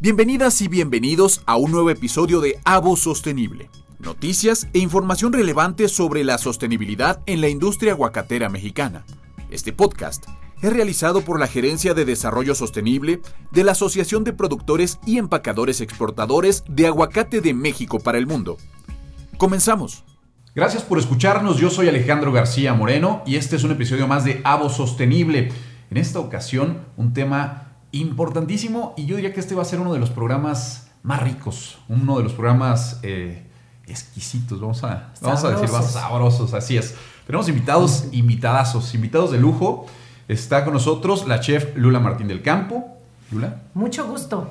Bienvenidas y bienvenidos a un nuevo episodio de Avo Sostenible. Noticias e información relevante sobre la sostenibilidad en la industria aguacatera mexicana. Este podcast es realizado por la Gerencia de Desarrollo Sostenible de la Asociación de Productores y Empacadores Exportadores de Aguacate de México para el Mundo. Comenzamos. Gracias por escucharnos, yo soy Alejandro García Moreno y este es un episodio más de Avo Sostenible. En esta ocasión, un tema importantísimo y yo diría que este va a ser uno de los programas más ricos, uno de los programas eh, exquisitos, vamos a, vamos a decir más sabrosos, así es. Tenemos invitados, invitadazos, invitados de lujo. Está con nosotros la chef Lula Martín del Campo. Lula. Mucho gusto.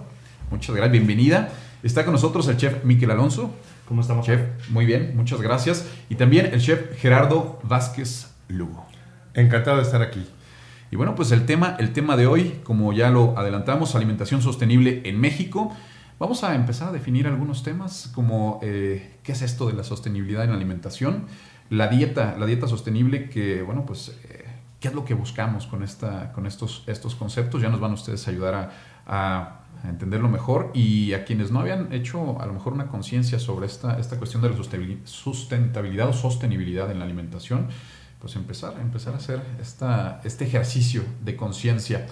Muchas gracias, bienvenida. Está con nosotros el chef Miquel Alonso. ¿Cómo estamos? Chef, muy bien, muchas gracias. Y también el chef Gerardo Vázquez Lugo. Encantado de estar aquí. Y bueno, pues el tema, el tema de hoy, como ya lo adelantamos, alimentación sostenible en México. Vamos a empezar a definir algunos temas como eh, qué es esto de la sostenibilidad en la alimentación, la dieta, la dieta sostenible que, bueno, pues, eh, qué es lo que buscamos con, esta, con estos, estos conceptos. Ya nos van ustedes a ayudar a, entenderlo mejor y a quienes no habían hecho a lo mejor una conciencia sobre esta, esta cuestión de la sustentabilidad o sostenibilidad en la alimentación pues empezar, empezar a hacer esta, este ejercicio de conciencia.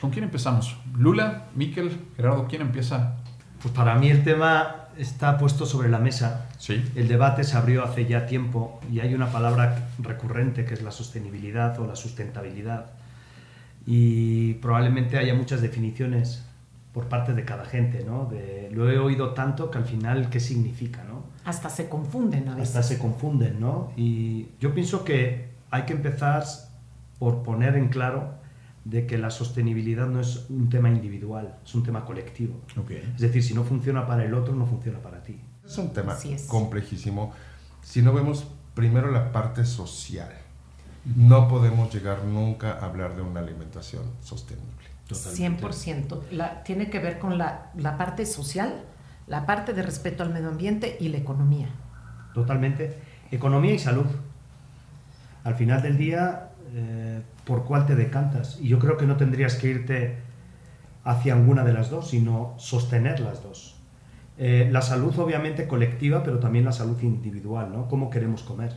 ¿Con quién empezamos? Lula, Miquel, Gerardo, ¿quién empieza? Pues para mí el tema está puesto sobre la mesa. Sí. El debate se abrió hace ya tiempo y hay una palabra recurrente que es la sostenibilidad o la sustentabilidad. Y probablemente haya muchas definiciones por parte de cada gente, ¿no? De, lo he oído tanto que al final, ¿qué significa, no? Hasta se confunden a veces. Hasta se confunden, ¿no? Y yo pienso que hay que empezar por poner en claro de que la sostenibilidad no es un tema individual, es un tema colectivo. Es decir, si no funciona para el otro, no funciona para ti. Es un tema complejísimo. Si no vemos primero la parte social, no podemos llegar nunca a hablar de una alimentación sostenible. 100%. La, tiene que ver con la, la, parte social, la parte de respeto al medio ambiente y la economía. Totalmente. Economía y salud. Al final del día, eh, ¿por cuál te decantas? Y yo creo que no tendrías que irte hacia alguna de las dos, sino sostener las dos. Eh, la salud obviamente colectiva, pero también la salud individual, ¿no? ¿Cómo queremos comer?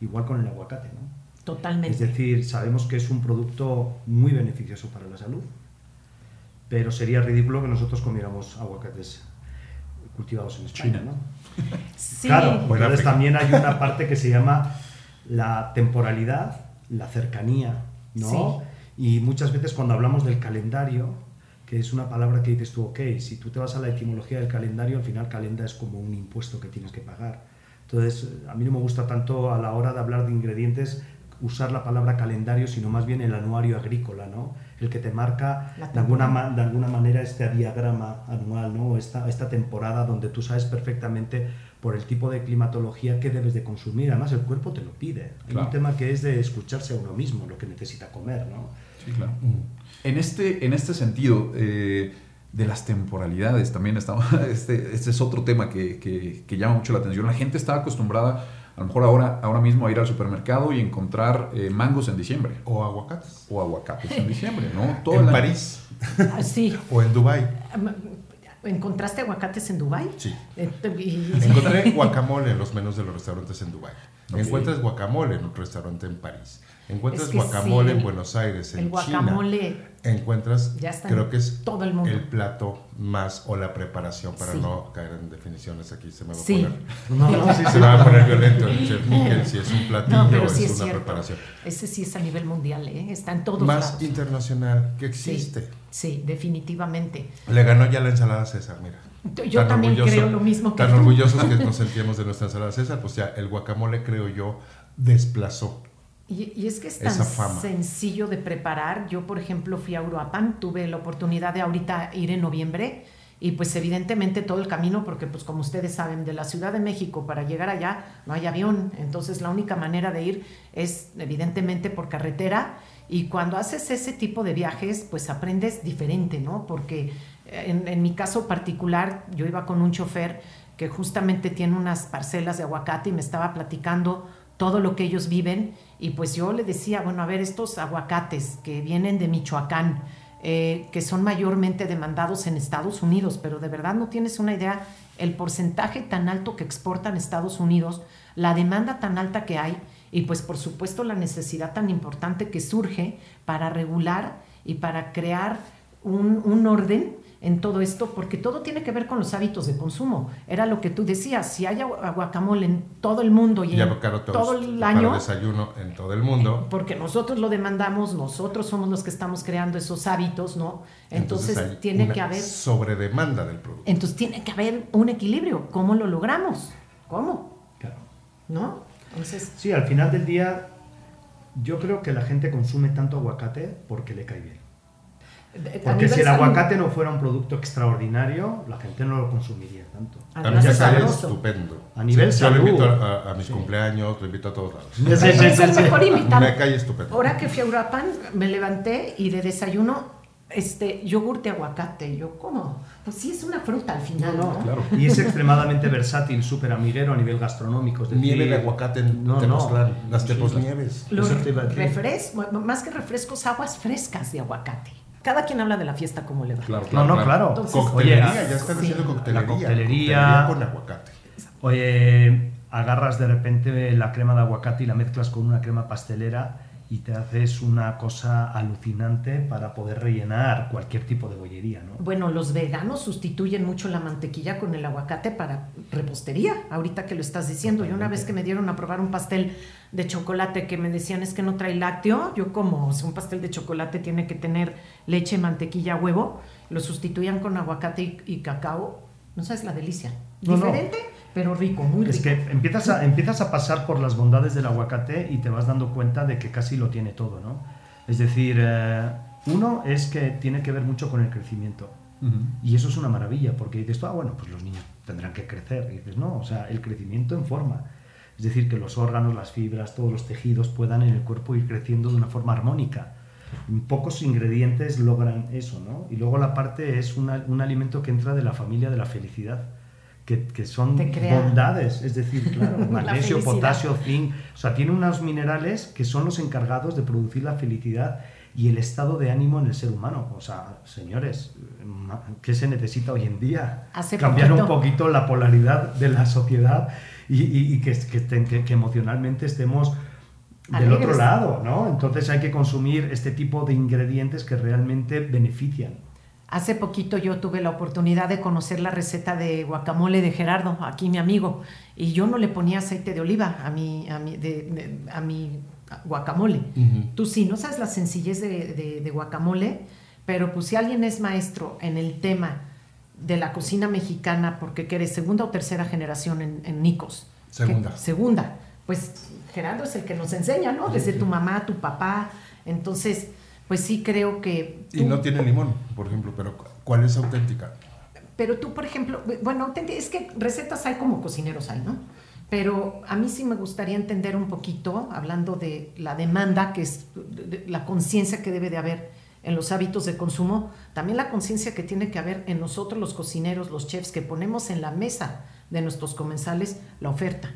Igual con el aguacate, ¿no? Totalmente. Es decir, sabemos que es un producto muy beneficioso para la salud, pero sería ridículo que nosotros comiéramos aguacates cultivados en España, ¿no? Sí. Claro, entonces también hay una parte que se llama la temporalidad, la cercanía, ¿no? Y muchas veces cuando hablamos del calendario, que es una palabra que dices tú, ok, si tú te vas a la etimología del calendario, al final calenda es como un impuesto que tienes que pagar. Entonces, a mí no me gusta tanto a la hora de hablar de ingredientes usar la palabra calendario, sino más bien el anuario agrícola, ¿no? El que te marca de alguna, de alguna manera este diagrama anual, ¿no? Esta, esta temporada donde tú sabes perfectamente por el tipo de climatología que debes de consumir. Además, el cuerpo te lo pide. Hay un tema que es de escucharse a uno mismo, lo que necesita comer, ¿no? Sí, claro. Mm. En, este, en este sentido, eh, de las temporalidades, también estamos, este, este es otro tema que, que, llama mucho la atención. La gente está acostumbrada, a lo mejor ahora, ahora mismo, a ir al supermercado y encontrar eh, mangos en diciembre. O aguacates. O aguacates en diciembre, ¿no? Todo en París. Ah, sí. o en Dubái. ¿Encontraste aguacates en Dubái? Sí. Eh, Encontré guacamole en los menús de los restaurantes en Dubái. Encuentras guacamole en un restaurante en París. Encuentras guacamole en Buenos Aires, en el guacamole Encuentras, creo que es todo el, mundo. el, plato más o la preparación para no caer en definiciones aquí se me va a poner. No, no, sí, se me va a poner violento el chef Miguel si es un platillo o es, una preparación. Ese sí es a nivel mundial, ¿eh? está en todos más lados. internacional que existe. Sí, definitivamente. Le ganó ya la ensalada César, mira. Yo también creo lo mismo que Tan orgullosos que nos sentíamos de nuestra ensalada César, pues ya el guacamole creo yo desplazó y, es que es tan sencillo de preparar. Yo, por ejemplo, fui a Uruapan, tuve la oportunidad de ahorita ir en noviembre y pues evidentemente todo el camino, porque pues como ustedes saben, de la Ciudad de México para llegar allá no hay avión, entonces la única manera de ir es evidentemente por carretera y cuando haces ese tipo de viajes pues aprendes diferente, ¿no? Porque en, en mi caso particular yo iba con un chofer que justamente tiene unas parcelas de aguacate y me estaba platicando todo lo que ellos viven. Y pues yo le decía, bueno, a ver, estos aguacates que vienen de Michoacán, eh, que son mayormente demandados en Estados Unidos, pero de verdad no tienes una idea el porcentaje tan alto que exportan Estados Unidos, la demanda tan alta que hay y pues por supuesto la necesidad tan importante que surge para regular y para crear un, un orden en todo esto, porque todo tiene que ver con los hábitos de consumo. Era lo que tú decías, si hay guacamole en todo el mundo y, en todo el año... desayuno en todo el mundo. Eh, porque nosotros lo demandamos, nosotros somos los que estamos creando esos hábitos, ¿no? Entonces, tiene que haber... Sobredemanda del producto. Entonces tiene que haber un equilibrio. ¿Cómo lo logramos? ¿Cómo? Claro. ¿No? Entonces... Sí, al final del día yo creo que la gente consume tanto aguacate porque le cae bien. Porque si el aguacate no fuera un producto extraordinario, la gente no lo consumiría tanto. A mí me sale estupendo. A nivel Yo lo invito a, mis cumpleaños, lo invito a todos lados. Sí, es el mejor invitado. Me cae estupendo. Ahora que fui a Urapan, me levanté y de desayuno este yogur de aguacate. Yo, ¿cómo? Pues sí, es una fruta al final. No, Claro. Y es extremadamente versátil, súper amiguero a nivel gastronómico. Nieve de aguacate en no, no. las teposnieves. Los refrescos, más que refrescos, aguas frescas de aguacate. Cada quien habla de la fiesta como le va. Claro, no, no, claro. coctelería, ya están haciendo coctelería. La coctelería, con aguacate. Oye, agarras de repente la crema de aguacate y la mezclas con una crema pastelera y te haces una cosa alucinante para poder rellenar cualquier tipo de bollería, ¿no? Bueno, los veganos sustituyen mucho la mantequilla con el aguacate para repostería, ahorita que lo estás diciendo. Y una vez que me dieron a probar un pastel de chocolate que me decían es que no trae lácteo, yo como, un pastel de chocolate tiene que tener leche, mantequilla, huevo, lo sustituían con aguacate y, cacao, no sabes la delicia. Diferente, pero rico, muy rico. Es que empiezas a, empiezas a pasar por las bondades del aguacate y te vas dando cuenta de que casi lo tiene todo, ¿no? Es decir, eh, uno es que tiene que ver mucho con el crecimiento. Y eso es una maravilla, porque dices, ah, bueno, pues los niños tendrán que crecer. Y dices, no, o sea, el crecimiento en forma. Es decir, que los órganos, las fibras, todos los tejidos puedan en el cuerpo ir creciendo de una forma armónica. Pocos ingredientes logran eso, ¿no? Y luego la parte es un alimento que entra de la familia de la felicidad que, son bondades, es decir, claro, magnesio, potasio, zinc, o sea, tiene unos minerales que son los encargados de producir la felicidad y el estado de ánimo en el ser humano. O sea, señores, ¿qué se necesita hoy en día? Cambiar un poquito la polaridad de la sociedad y, que, que, emocionalmente estemos del otro lado, ¿no? Entonces hay que consumir este tipo de ingredientes que realmente benefician. Hace poquito yo tuve la oportunidad de conocer la receta de guacamole de Gerardo, aquí mi amigo, y yo no le ponía aceite de oliva a mi, a mi, a mi guacamole. Tú sí, no sabes la sencillez de, guacamole, pero pues si alguien es maestro en el tema de la cocina mexicana, porque eres segunda o tercera generación en, Nicos. Segunda. segunda. Pues Gerardo es el que nos enseña, ¿no? Desde tu mamá, tu papá. Entonces, pues sí creo que... y no tiene limón, por ejemplo, pero ¿cuál es auténtica? Pero tú, por ejemplo, bueno, es que recetas hay como cocineros hay, ¿no? Pero a mí sí me gustaría entender un poquito, hablando de la demanda, que es la conciencia que debe de haber en los hábitos de consumo, también la conciencia que tiene que haber en nosotros los cocineros, los chefs, que ponemos en la mesa de nuestros comensales la oferta.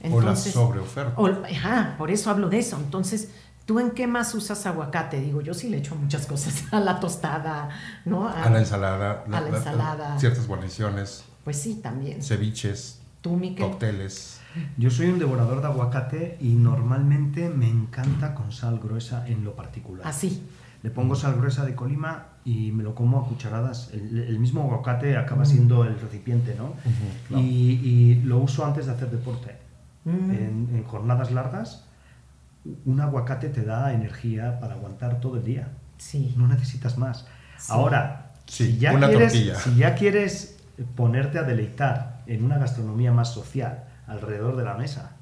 Entonces, o la sobreoferta. ajá, por eso hablo de eso. Entonces, ¿Tú en qué más usas aguacate? Digo, yo sí le echo muchas cosas a la tostada, ¿no? A, la ensalada. A la, ensalada. ciertas guarniciones. Pues sí, también. Ceviches. ¿Tú, Cócteles. Yo soy un devorador de aguacate y normalmente me encanta con sal gruesa en lo particular. Así. Ah, le pongo sal gruesa de Colima y me lo como a cucharadas. El, mismo aguacate acaba siendo el recipiente, ¿no? y, lo uso antes de hacer deporte. en jornadas largas un aguacate te da energía para aguantar todo el día. Sí. No necesitas más. Ahora, si, ya quieres, si ya quieres ponerte a deleitar en una gastronomía más social alrededor de la mesa,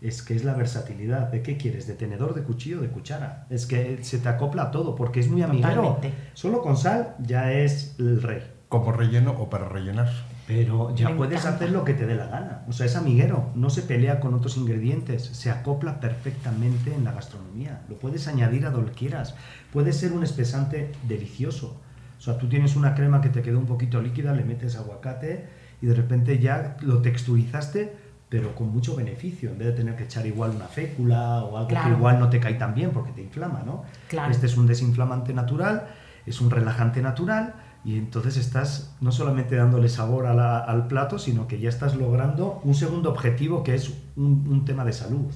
es que es la versatilidad. ¿De qué quieres? ¿De tenedor, de cuchillo, de cuchara? Es que se te acopla a todo porque es muy amigero. Solo con sal ya es el rey. Como relleno o para rellenar. Pero ya puedes hacer lo que te dé la gana. O sea, es amiguero, no se pelea con otros ingredientes, se acopla perfectamente en la gastronomía. Lo puedes añadir a donde quieras. Puede ser un espesante delicioso. O sea, tú tienes una crema que te quedó un poquito líquida, le metes aguacate y de repente ya lo texturizaste, pero con mucho beneficio, en vez de tener que echar igual una fécula o algo que igual no te cae tan bien porque te inflama, ¿no? Este es un desinflamante natural es un relajante natural y entonces estás no solamente dándole sabor al plato, sino que ya estás logrando un segundo objetivo que es un, tema de salud.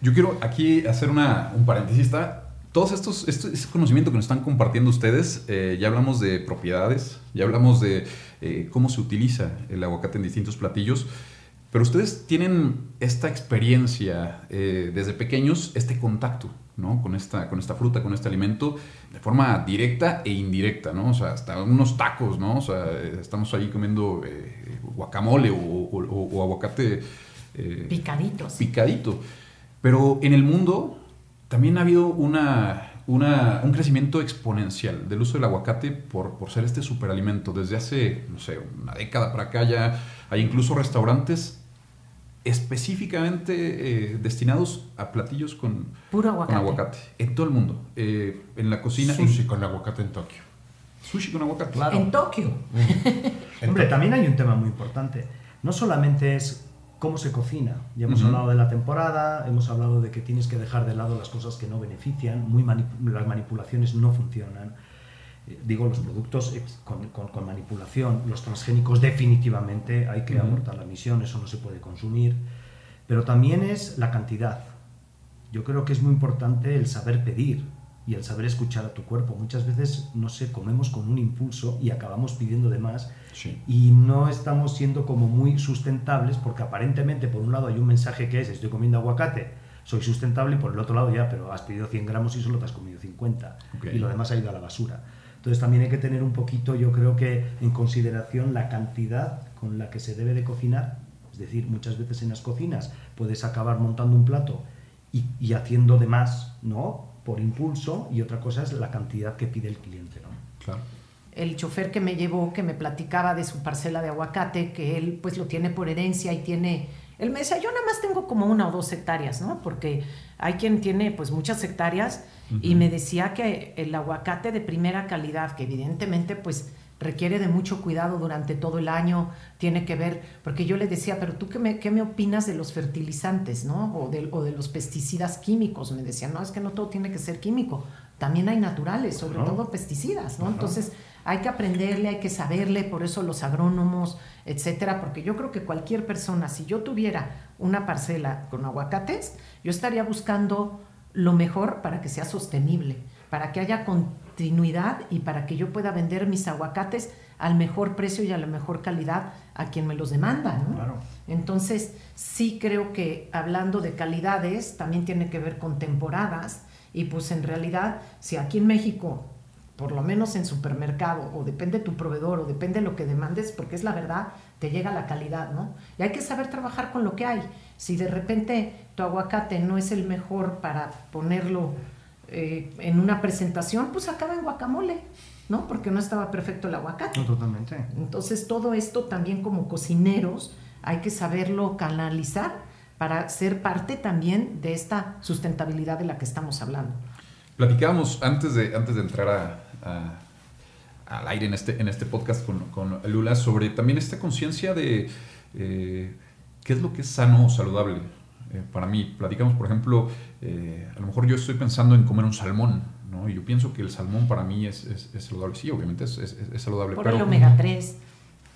Yo quiero aquí hacer una, un paréntesis. Todos estos, este, conocimiento que nos están compartiendo ustedes, eh, ya hablamos de propiedades, ya hablamos de eh, cómo se utiliza el aguacate en distintos platillos, pero ustedes tienen esta experiencia eh, desde pequeños, este contacto ¿no? Con esta, con esta fruta, con este alimento, de forma directa e indirecta, ¿no? O sea, hasta unos tacos, ¿no? O sea, estamos ahí comiendo eh, guacamole o, aguacate... Eh, Picaditos. Picadito. Pero en el mundo también ha habido una, una, un crecimiento exponencial del uso del aguacate por, por ser este superalimento. Desde hace, no sé, una década para acá ya hay incluso restaurantes específicamente eh, destinados a platillos con, Puro aguacate. aguacate. En todo el mundo. Eh, en la cocina. Sushi con aguacate en Tokio. Sushi con aguacate. Claro. En Tokio. Mm. Hombre, también hay un tema muy importante. No solamente es cómo se cocina. Ya hemos hablado de la temporada, hemos hablado de que tienes que dejar de lado las cosas que no benefician, muy las manipulaciones no funcionan digo, los productos con, manipulación, los transgénicos definitivamente hay que abortar la misión, eso no se puede consumir, pero también es la cantidad. Yo creo que es muy importante el saber pedir y el saber escuchar a tu cuerpo. Muchas veces, no sé, comemos con un impulso y acabamos pidiendo de más y no estamos siendo como muy sustentables porque aparentemente por un lado hay un mensaje que es estoy comiendo aguacate, soy sustentable y por el otro lado ya, pero has pedido 100 gramos y solo te has comido 50 y lo demás ha ido a la basura. Entonces también hay que tener un poquito, yo creo que en consideración la cantidad con la que se debe de cocinar. Es decir, muchas veces en las cocinas puedes acabar montando un plato y, haciendo de más, ¿no? Por impulso y otra cosa es la cantidad que pide el cliente, ¿no? Claro. El chofer que me llevó, que me platicaba de su parcela de aguacate, que él pues lo tiene por herencia y tiene él me decía, yo nada más tengo como una o dos hectáreas, ¿no? Porque hay quien tiene pues muchas hectáreas y me decía que el aguacate de primera calidad, que evidentemente pues requiere de mucho cuidado durante todo el año, tiene que ver, porque yo le decía, pero tú qué me, qué me opinas de los fertilizantes, ¿no? O de, o de, los pesticidas químicos. Me decía, no, es que no todo tiene que ser químico, también hay naturales, sobre todo pesticidas, ¿no? Entonces hay que aprenderle, hay que saberle, por eso los agrónomos, etcétera, porque yo creo que cualquier persona, si yo tuviera una parcela con aguacates, yo estaría buscando lo mejor para que sea sostenible, para que haya continuidad y para que yo pueda vender mis aguacates al mejor precio y a la mejor calidad a quien me los demanda. ¿no? Entonces, sí creo que hablando de calidades, también tiene que ver con temporadas y pues en realidad, si aquí en México por lo menos en supermercado, o depende de tu proveedor, o depende de lo que demandes, porque es la verdad, te llega la calidad, ¿no? Y hay que saber trabajar con lo que hay. Si de repente tu aguacate no es el mejor para ponerlo eh, en una presentación, pues acaba en guacamole, ¿no? Porque no estaba perfecto el aguacate. No, totalmente. Entonces todo esto también como cocineros hay que saberlo canalizar para ser parte también de esta sustentabilidad de la que estamos hablando. Platicábamos antes de, antes de entrar a, al aire en este, en este podcast con, con Lula sobre también esta conciencia de eh, qué es lo que es sano o saludable. Eh, para mí, platicamos, por ejemplo, eh, a lo mejor yo estoy pensando en comer un salmón, ¿no? Y yo pienso que el salmón para mí es, es, saludable. Sí, obviamente es, es saludable. Por el omega 3.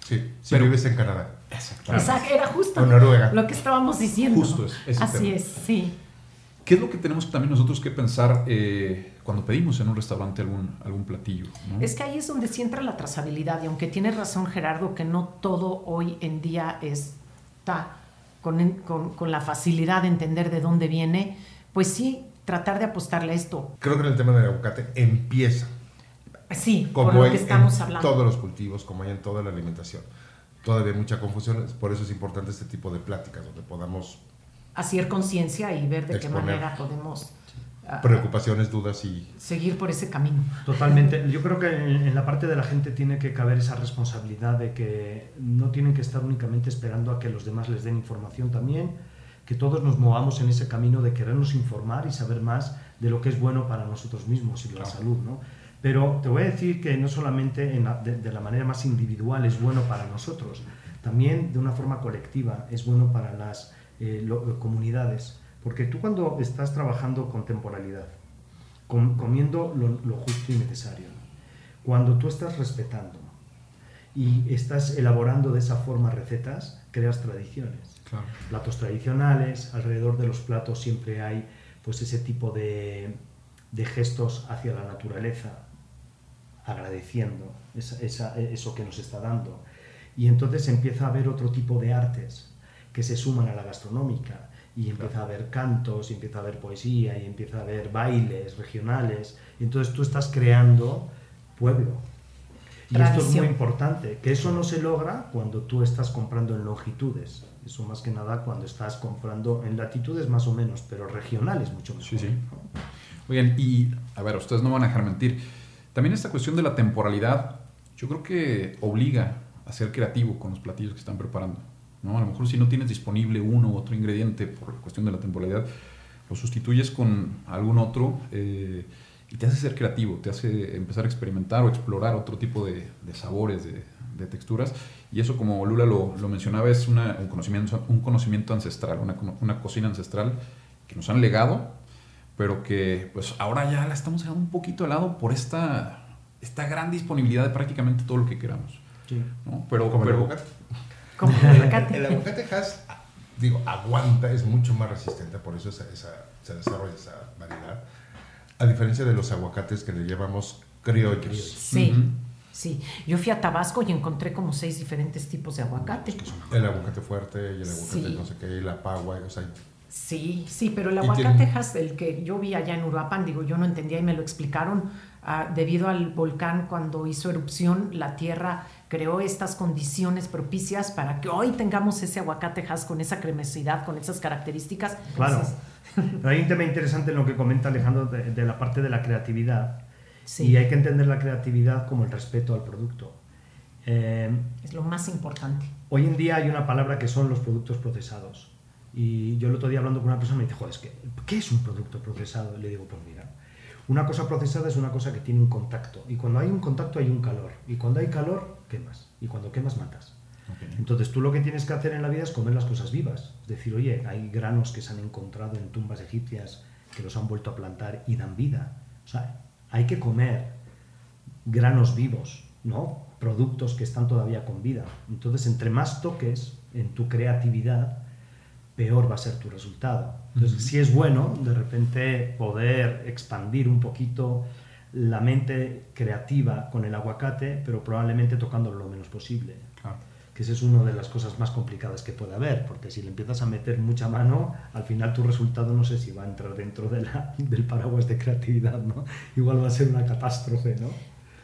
Sí, si pero, vives en Canadá. Exacto. Era justo lo que estábamos diciendo. Justo es. Así es, sí. ¿Qué es lo que tenemos también nosotros que pensar eh, cuando pedimos en un restaurante algún, algún platillo? Es que ahí es donde sí entra la trazabilidad y aunque tiene razón Gerardo que no todo hoy en día está con, con, la facilidad de entender de dónde viene, pues sí, tratar de apostarle a esto. Creo que en el tema del aguacate empieza. Sí, como por lo que estamos en hablando. todos los cultivos, como hay en toda la alimentación. Todavía hay mucha confusión, por eso es importante este tipo de pláticas, donde podamos hacer conciencia y ver de qué manera podemos preocupaciones, dudas y seguir por ese camino. Totalmente. Yo creo que en, la parte de la gente tiene que caber esa responsabilidad de que no tienen que estar únicamente esperando a que los demás les den información también, que todos nos movamos en ese camino de querernos informar y saber más de lo que es bueno para nosotros mismos y la salud, ¿no? Pero te voy a decir que no solamente de, la manera más individual es bueno para nosotros, también de una forma colectiva es bueno para las eh, comunidades. Porque tú cuando estás trabajando con temporalidad, comiendo lo, justo y necesario, Cuando tú estás respetando y estás elaborando de esa forma recetas, creas tradiciones. Platos tradicionales, alrededor de los platos siempre hay pues ese tipo de, de gestos hacia la naturaleza, agradeciendo eso que nos está dando. Y entonces empieza a haber otro tipo de artes que se suman a la gastronómica y empieza a haber cantos, y empieza a haber poesía, y empieza a haber bailes regionales. Y entonces tú estás creando pueblo. Y esto es muy importante, que eso no se logra cuando tú estás comprando en longitudes. Eso más que nada cuando estás comprando en latitudes más o menos, pero regionales mucho mejor. Sí, sí. Oigan, y a ver, ustedes no van a dejar mentir. También esta cuestión de la temporalidad, yo creo que obliga a ser creativo con los platillos que están preparando. ¿No? A lo mejor si no tienes disponible uno u otro ingrediente por cuestión de la temporalidad, lo sustituyes con algún otro eh, y te hace ser creativo, te hace empezar a experimentar o explorar otro tipo de, sabores, de, texturas. Y eso, como Lula lo, mencionaba, es un, conocimiento, un conocimiento ancestral, una, una, cocina ancestral que nos han legado, pero que pues ahora ya la estamos dejando un poquito de lado por esta, esta gran disponibilidad de prácticamente todo lo que queramos. Pero, como pero, como el aguacate. El aguacate has, digo, aguanta, es mucho más resistente, por eso esa, se desarrolla esa variedad. A diferencia de los aguacates que le llevamos criollos. Sí. Sí, yo fui a Tabasco y encontré como seis diferentes tipos de aguacate. El aguacate fuerte y el aguacate no sé qué, y la pagua, o sea... Sí, sí, pero el aguacate, el que yo vi allá en Uruapan, digo, yo no entendía y me lo explicaron, ah, debido al volcán cuando hizo erupción, la tierra creó estas condiciones propicias para que hoy tengamos ese aguacate con esa cremosidad, con esas características. Claro. hay un tema interesante en lo que comenta Alejandro de, la parte de la creatividad. Sí. Y hay que entender la creatividad como el respeto al producto. Eh, es lo más importante. Hoy en día hay una palabra que son los productos procesados. Y yo el otro día hablando con una persona me dice, joder, es que, ¿qué es un producto procesado? Y le digo, pues mira, una cosa procesada es una cosa que tiene un contacto. Y cuando hay un contacto hay un calor. Y cuando hay calor, quemas. Y cuando quemas, matas. Entonces tú lo que tienes que hacer en la vida es comer las cosas vivas. Es decir, oye, hay granos que se han encontrado en tumbas egipcias que los han vuelto a plantar y dan vida. O sea, hay que comer granos vivos, ¿no? Productos que están todavía con vida. Entonces, entre más toques en tu creatividad, peor va a ser tu resultado. Entonces, si es bueno de repente poder expandir un poquito la mente creativa con el aguacate, pero probablemente tocándolo lo menos posible. Que esa es una de las cosas más complicadas que puede haber, porque si le empiezas a meter mucha mano, al final tu resultado no sé si va a entrar dentro de la, del paraguas de creatividad, ¿no? Igual va a ser una catástrofe, ¿no?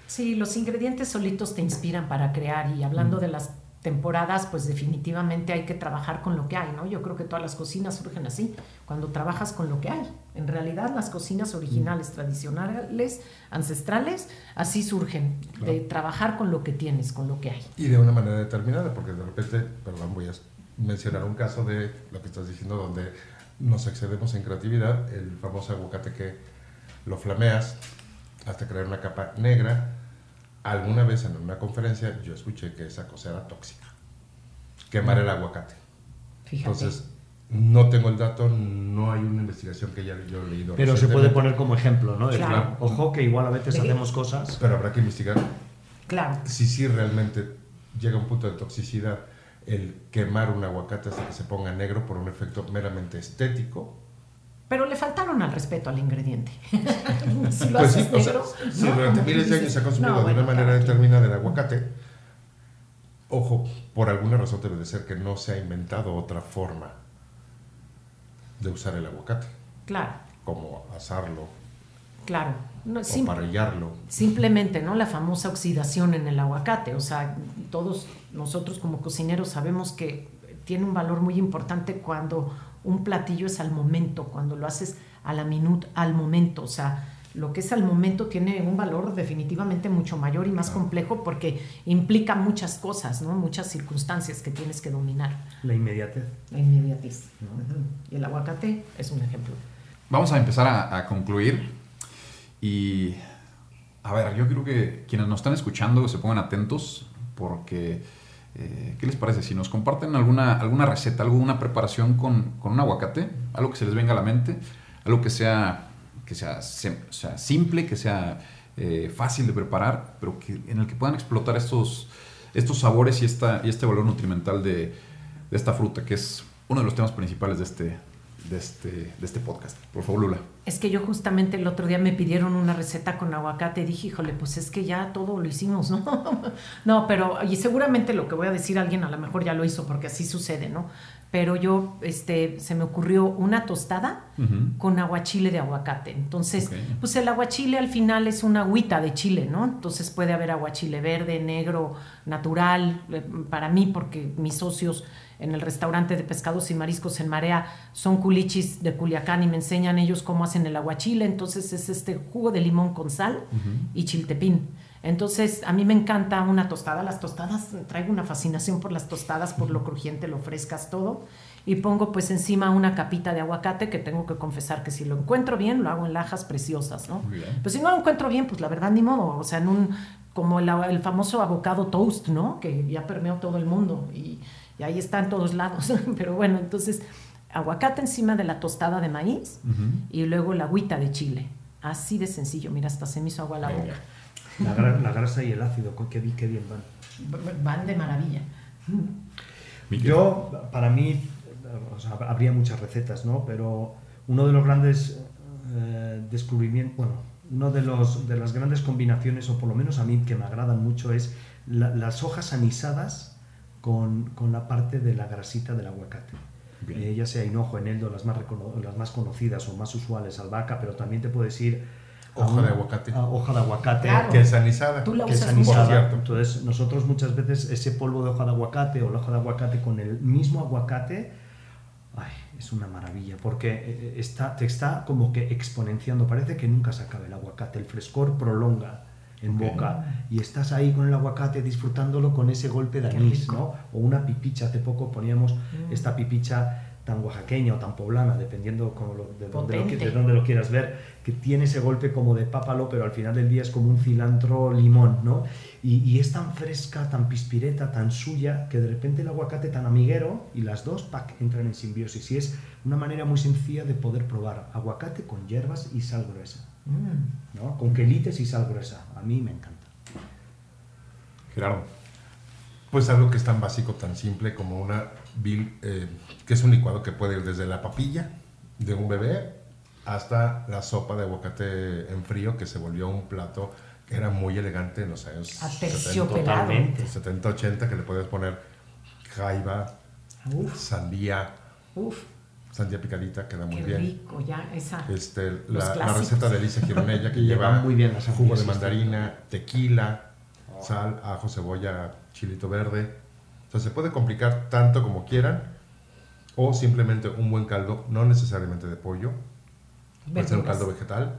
Sí, los ingredientes solitos te inspiran para crear y hablando mm. de las temporadas, pues definitivamente hay que trabajar con lo que hay, ¿no? Yo creo que todas las cocinas surgen así, cuando trabajas con lo que hay. En realidad las cocinas originales, tradicionales, ancestrales, así surgen, de trabajar con lo que tienes, con lo que hay. Y de una manera determinada, porque de repente, perdón, voy a mencionar un caso de lo que estás diciendo, donde nos excedemos en creatividad, el famoso aguacate que lo flameas hasta crear una capa negra, alguna vez en una conferencia yo escuché que esa cosa era tóxica. Quemar el aguacate. Entonces, no tengo el dato, no hay una investigación que ya yo he leído. Pero se puede poner como ejemplo, ¿no? Ojo que igual a veces hacemos cosas. Pero habrá que investigar. Claro. Si sí realmente llega a un punto de toxicidad el quemar un aguacate hasta que se ponga negro por un efecto meramente estético pero le faltaron al respeto al ingrediente. si lo pues sí, o sea, si durante miles de años se ha consumido de una manera determinada el aguacate, ojo, por alguna razón debe de ser que no se ha inventado otra forma de usar el aguacate. Claro. Como asarlo. Claro. No, o parrillarlo. Simplemente, ¿no? La famosa oxidación en el aguacate. O sea, todos nosotros como cocineros sabemos que tiene un valor muy importante cuando un platillo es al momento, cuando lo haces a la minut, al momento, o sea, lo que es al momento tiene un valor definitivamente mucho mayor y más complejo porque implica muchas cosas, ¿no? muchas circunstancias que tienes que dominar. La inmediatez. La inmediatez. Y el aguacate es un ejemplo. Vamos a empezar a, a, concluir y a ver, yo creo que quienes nos están escuchando se pongan atentos porque eh, ¿Qué les parece? Si nos comparten alguna, alguna receta, alguna preparación con, con, un aguacate, algo que se les venga a la mente, algo que sea, que sea, simple, que sea eh, fácil de preparar, pero que, en el que puedan explotar estos, estos sabores y, esta, y este valor nutrimental de, de esta fruta, que es uno de los temas principales de este, de este, de este podcast. Por favor, Lula. Es que yo justamente el otro día me pidieron una receta con aguacate y dije, híjole, pues es que ya todo lo hicimos, ¿no? no, pero, y seguramente lo que voy a decir alguien a lo mejor ya lo hizo porque así sucede, ¿no? Pero yo, este, se me ocurrió una tostada con aguachile de aguacate. Entonces, pues el aguachile al final es una agüita de chile, ¿no? Entonces puede haber aguachile verde, negro, natural, eh, para mí, porque mis socios en el restaurante de pescados y mariscos en Marea son culichis de Culiacán y me enseñan ellos cómo hacen el aguachile. Entonces es este jugo de limón con sal y chiltepín. Entonces, a mí me encanta una tostada. Las tostadas, traigo una fascinación por las tostadas, por lo crujiente, lo frescas, todo. Y pongo pues encima una capita de aguacate que tengo que confesar que si lo encuentro bien, lo hago en lajas preciosas, ¿no? Pero si no lo encuentro bien, pues la verdad ni modo. O sea, en un, como el, el famoso avocado toast, ¿no? Que ya permeó todo el mundo. Y, y ahí está en todos lados. Pero bueno, entonces aguacate encima de la tostada de maíz y luego la agüita de chile. Así de sencillo, mira, hasta se me hizo agua la boca. La, grasa y el ácido, qué, qué bien van. Van de maravilla. Yo, para mí, habría muchas recetas, ¿no? Pero uno de los grandes eh, descubrimientos, bueno, uno de, los, de las grandes combinaciones, o por lo menos a mí que me agradan mucho, es las hojas anisadas con, con la parte de la grasita del aguacate. Eh, ya sea hinojo, eneldo, las más, las más conocidas o más usuales, albahaca, pero también te puedes ir hoja de aguacate. hoja de aguacate. Que es anisada. Tú la que es anisada. Entonces, nosotros muchas veces ese polvo de hoja de aguacate o la hoja de aguacate con el mismo aguacate, ay, es una maravilla, porque eh, está, te está como que exponenciando. Parece que nunca se acaba el aguacate, el frescor prolonga en boca y estás ahí con el aguacate disfrutándolo con ese golpe de anís, ¿no? O una pipicha, hace poco poníamos mm. esta pipicha tan oaxaqueña o tan poblana, dependiendo como de, dónde lo, de dónde lo quieras ver, que tiene ese golpe como de pápalo, pero al final del día es como un cilantro limón, ¿no? Y, y, es tan fresca, tan pispireta, tan suya, que de repente el aguacate tan amiguero y las dos, pack, entran en simbiosis. Y es una manera muy sencilla de poder probar aguacate con hierbas y sal gruesa. Mm. ¿no? Con quelites y sal gruesa. A mí me encanta. Gerardo. Pues algo que es tan básico, tan simple como una vil, eh, que es un licuado que puede ir desde la papilla de un bebé hasta la sopa de aguacate en frío que se volvió un plato que era muy elegante en los años 70, 70, 80, que le puedes poner jaiba, sandía, Uf sandía picadita, queda muy bien. rico, ya, esa. Este, la, receta de Alicia Gironella que lleva muy bien jugo de mandarina, tequila, oh. sal, ajo, cebolla, chilito verde. O sea, se puede complicar tanto como quieran o simplemente un buen caldo, no necesariamente de pollo. Puede ser un caldo vegetal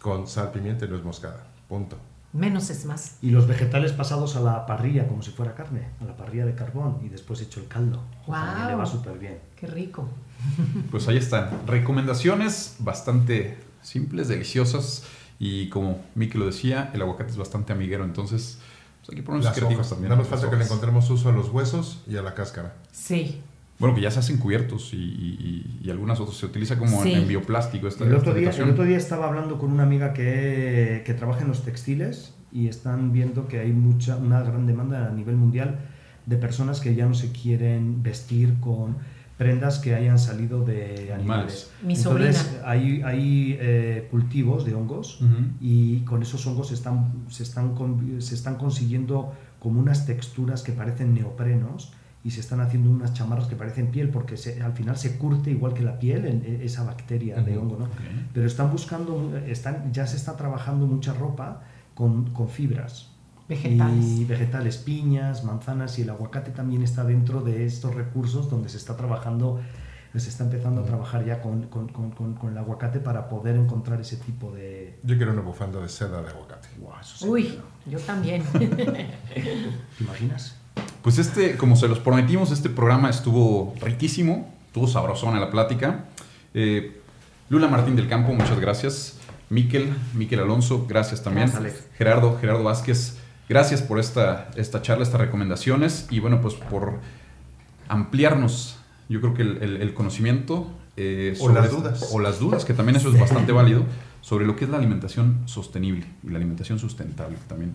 con sal, pimienta y nuez moscada. Punto. Menos es más. Y los vegetales pasados a la parrilla como si fuera carne, a la parrilla de carbón y después hecho el caldo. Wow. le va súper bien. Qué rico. Pues ahí están. Recomendaciones bastante simples, deliciosas y como Miki lo decía, el aguacate es bastante amiguero, entonces pues hay que ponernos creativos también. Nada más falta que le encontremos uso a los huesos y a la cáscara. Sí. Bueno, que ya se hacen cubiertos y, y, algunas otras. Se utiliza como en, bioplástico. Esta, el, otro día, el otro día estaba hablando con una amiga que, que, trabaja en los textiles y están viendo que hay mucha, una gran demanda a nivel mundial de personas que ya no se quieren vestir con prendas que hayan salido de animales. Mi Entonces, hay, hay eh, cultivos de hongos y con esos hongos se están, se, están, se están consiguiendo como unas texturas que parecen neoprenos y se están haciendo unas chamarras que parecen piel porque al final se curte igual que la piel en, esa bacteria de hongo, ¿no? Pero están buscando, están, ya se está trabajando mucha ropa con, con fibras. Vegetales. Y vegetales, piñas, manzanas y el aguacate también está dentro de estos recursos donde se está trabajando, se está empezando a trabajar ya con, con, con, con, el aguacate para poder encontrar ese tipo de... Yo quiero una bufanda de seda de aguacate. Uy, yo también. ¿Te imaginas? Pues este, como se los prometimos, este programa estuvo riquísimo, estuvo sabrosona la plática. Eh, Lula Martín del Campo, muchas gracias. Miquel, Miquel Alonso, gracias también. Gerardo, Gerardo Vázquez, gracias por esta, esta charla, estas recomendaciones y bueno, pues por ampliarnos, yo creo que el, conocimiento. Eh, o las dudas. O las dudas, que también eso es bastante válido sobre lo que es la alimentación sostenible y la alimentación sustentable, también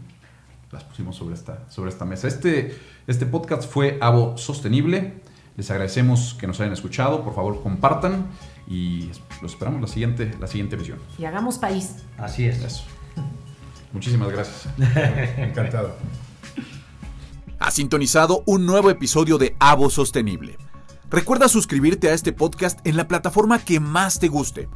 las pusimos sobre esta, sobre esta mesa. Este, este podcast fue Avo Sostenible. Les agradecemos que nos hayan escuchado. Por favor, compartan y los esperamos la siguiente, la siguiente visión. Y hagamos país. Así es. Muchísimas gracias. Encantado. Ha sintonizado un nuevo episodio de Avo Sostenible. Recuerda suscribirte a este podcast en la plataforma que más te guste.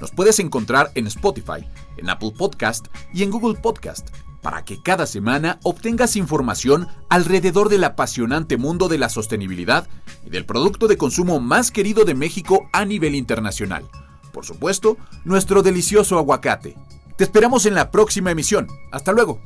Nos puedes encontrar en Spotify, en Apple Podcast y en Google Podcast para que cada semana obtengas información alrededor del apasionante mundo de la sostenibilidad y del producto de consumo más querido de México a nivel internacional. Por supuesto, nuestro delicioso aguacate. Te esperamos en la próxima emisión. Hasta luego.